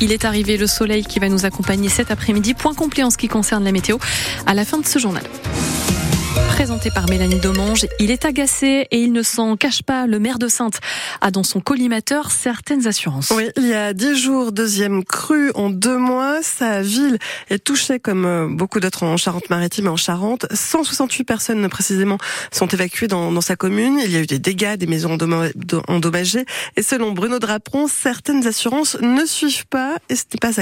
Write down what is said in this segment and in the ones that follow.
Il est arrivé le soleil qui va nous accompagner cet après-midi. Point complet en ce qui concerne la météo à la fin de ce journal présenté par Mélanie Domange. Il est agacé et il ne s'en cache pas. Le maire de Sainte a dans son collimateur certaines assurances. Oui, il y a dix jours, deuxième crue en deux mois. Sa ville est touchée comme euh, beaucoup d'autres en Charente-Maritime et en Charente. 168 personnes précisément sont évacuées dans, dans, sa commune. Il y a eu des dégâts, des maisons endommagées. Et selon Bruno Draperon, certaines assurances ne suivent pas et ce n'est pas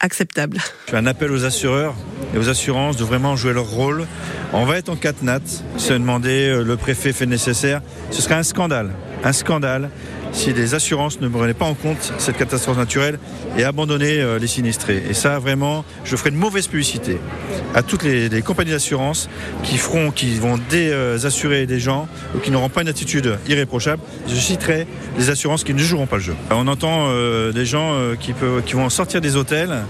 acceptable. Je fais un appel aux assureurs et aux assurances de vraiment jouer leur rôle. On va être en catenat se demander, euh, le préfet fait nécessaire. Ce serait un scandale, un scandale si les assurances ne prenaient pas en compte cette catastrophe naturelle et abandonnaient euh, les sinistrés. Et ça, vraiment, je ferai une mauvaise publicité à toutes les, compagnies d'assurance qui feront, qui vont désassurer des gens ou qui n'auront pas une attitude irréprochable. Je citerai les assurances qui ne joueront pas le jeu. On entend euh, des gens qui, peuvent, qui vont sortir des hôtels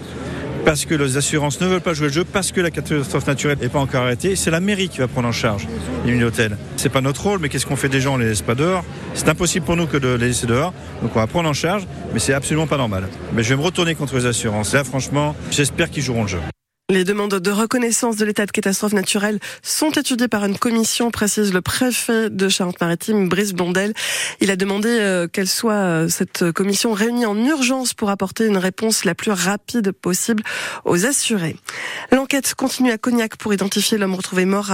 parce que les assurances ne veulent pas jouer le jeu, parce que la catastrophe naturelle n'est pas encore arrêtée. C'est la mairie qui va prendre en charge les mini hôtels. C'est pas notre rôle, mais qu'est-ce qu'on fait des gens On les laisse pas dehors? C'est impossible pour nous que de les laisser dehors. Donc on va prendre en charge, mais c'est absolument pas normal. Mais je vais me retourner contre les assurances. Là, franchement, j'espère qu'ils joueront le jeu. Les demandes de reconnaissance de l'état de catastrophe naturelle sont étudiées par une commission, précise le préfet de Charente-Maritime, Brice Blondel. Il a demandé euh, qu'elle soit euh, cette commission réunie en urgence pour apporter une réponse la plus rapide possible aux assurés. L'enquête continue à Cognac pour identifier l'homme retrouvé mort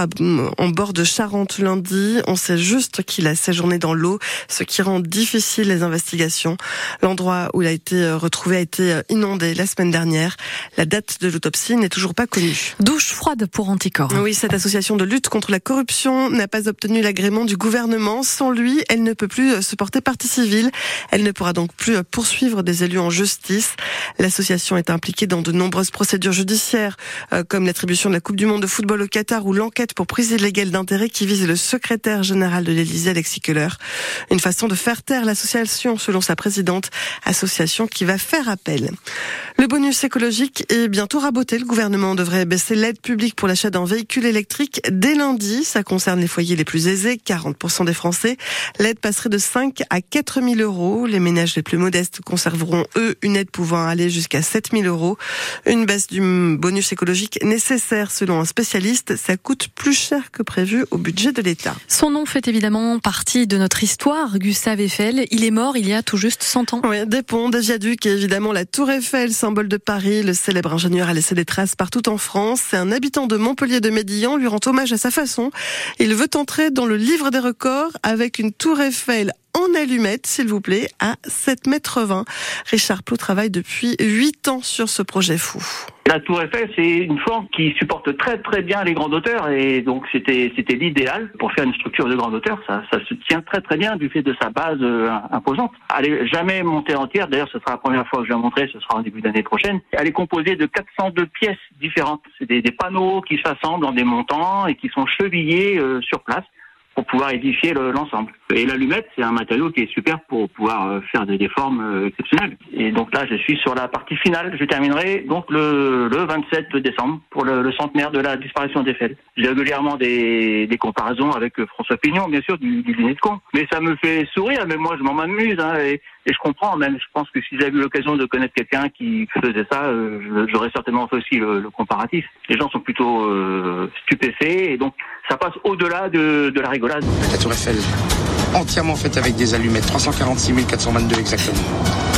en bord de Charente lundi. On sait juste qu'il a séjourné dans l'eau, ce qui rend difficile les investigations. L'endroit où il a été euh, retrouvé a été inondé la semaine dernière. La date de l'autopsie n'est toujours pas connu. Douche froide pour Anticor. Oui, cette association de lutte contre la corruption n'a pas obtenu l'agrément du gouvernement. Sans lui, elle ne peut plus se porter partie civile. Elle ne pourra donc plus poursuivre des élus en justice. L'association est impliquée dans de nombreuses procédures judiciaires, euh, comme l'attribution de la Coupe du Monde de football au Qatar ou l'enquête pour prise illégale d'intérêt qui vise le secrétaire général de l'Élysée, Alexis Keller. Une façon de faire taire l'association, selon sa présidente, association qui va faire appel. Le bonus écologique est bientôt raboté. Le gouvernement gouvernement devrait baisser l'aide publique pour l'achat d'un véhicule électrique dès lundi. Ça concerne les foyers les plus aisés, 40% des Français. L'aide passerait de 5 à 4 000 euros. Les ménages les plus modestes conserveront, eux, une aide pouvant aller jusqu'à 7 000 euros. Une baisse du bonus écologique nécessaire, selon un spécialiste. Ça coûte plus cher que prévu au budget de l'État. Son nom fait évidemment partie de notre histoire. Gustave Eiffel, il est mort il y a tout juste 100 ans. Oui, des ponts, des viaducs et évidemment la Tour Eiffel, symbole de Paris. Le célèbre ingénieur a laissé des traces partout en France. C'est un habitant de Montpellier de Médillan lui rend hommage à sa façon. Il veut entrer dans le livre des records avec une tour Eiffel en allumette, s'il vous plaît, à 7 mètres 20. Richard Plot travaille depuis 8 ans sur ce projet fou. La tour Eiffel, c'est une forme qui supporte très très bien les grandes hauteurs et donc c'était c'était l'idéal pour faire une structure de grande hauteur. Ça, ça se tient très très bien du fait de sa base euh, imposante. Elle est jamais montée entière. D'ailleurs, ce sera la première fois que je vais la montrer. Ce sera en début d'année prochaine. Elle est composée de 402 pièces différentes. C'est des, panneaux qui s'assemblent dans des montants et qui sont chevillés euh, sur place pour pouvoir édifier l'ensemble. et l'allumette, c'est un matériau qui est super pour pouvoir euh, faire des, formes euh, exceptionnelles. Et donc là, je suis sur la partie finale. Je terminerai donc le, le 27 décembre pour le, centenaire de la disparition d'Eiffel. J'ai régulièrement des, comparaisons avec euh, François Pignon, bien sûr, du, du dîner de con. Mais ça me fait sourire, mais moi, je m'en m'amuse. Hein, et, je comprends même. Je pense que si j'avais eu l'occasion de connaître quelqu'un qui faisait ça, j'aurais certainement fait aussi le, le, comparatif. Les gens sont plutôt euh, stupéfaits et donc ça passe au-delà de, de la rigolade. La tour Eiffel, entièrement faite avec des allumettes, 346 422 exactement.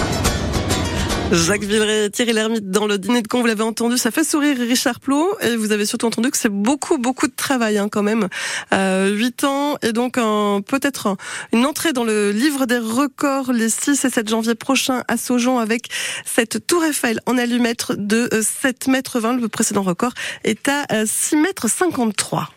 Jacques Villeray, Thierry Lhermitte dans le dîner de con, vous l'avez entendu, ça fait sourire Richard Plot et vous avez surtout entendu que c'est beaucoup beaucoup de travail hein, quand même. Euh, 8 ans et donc peut-être une entrée dans le livre des records les 6 et 7 janvier prochains à Saujon avec cette tour Eiffel en allumette de 7 mètres 20. Le précédent record est à 6 mètres 53.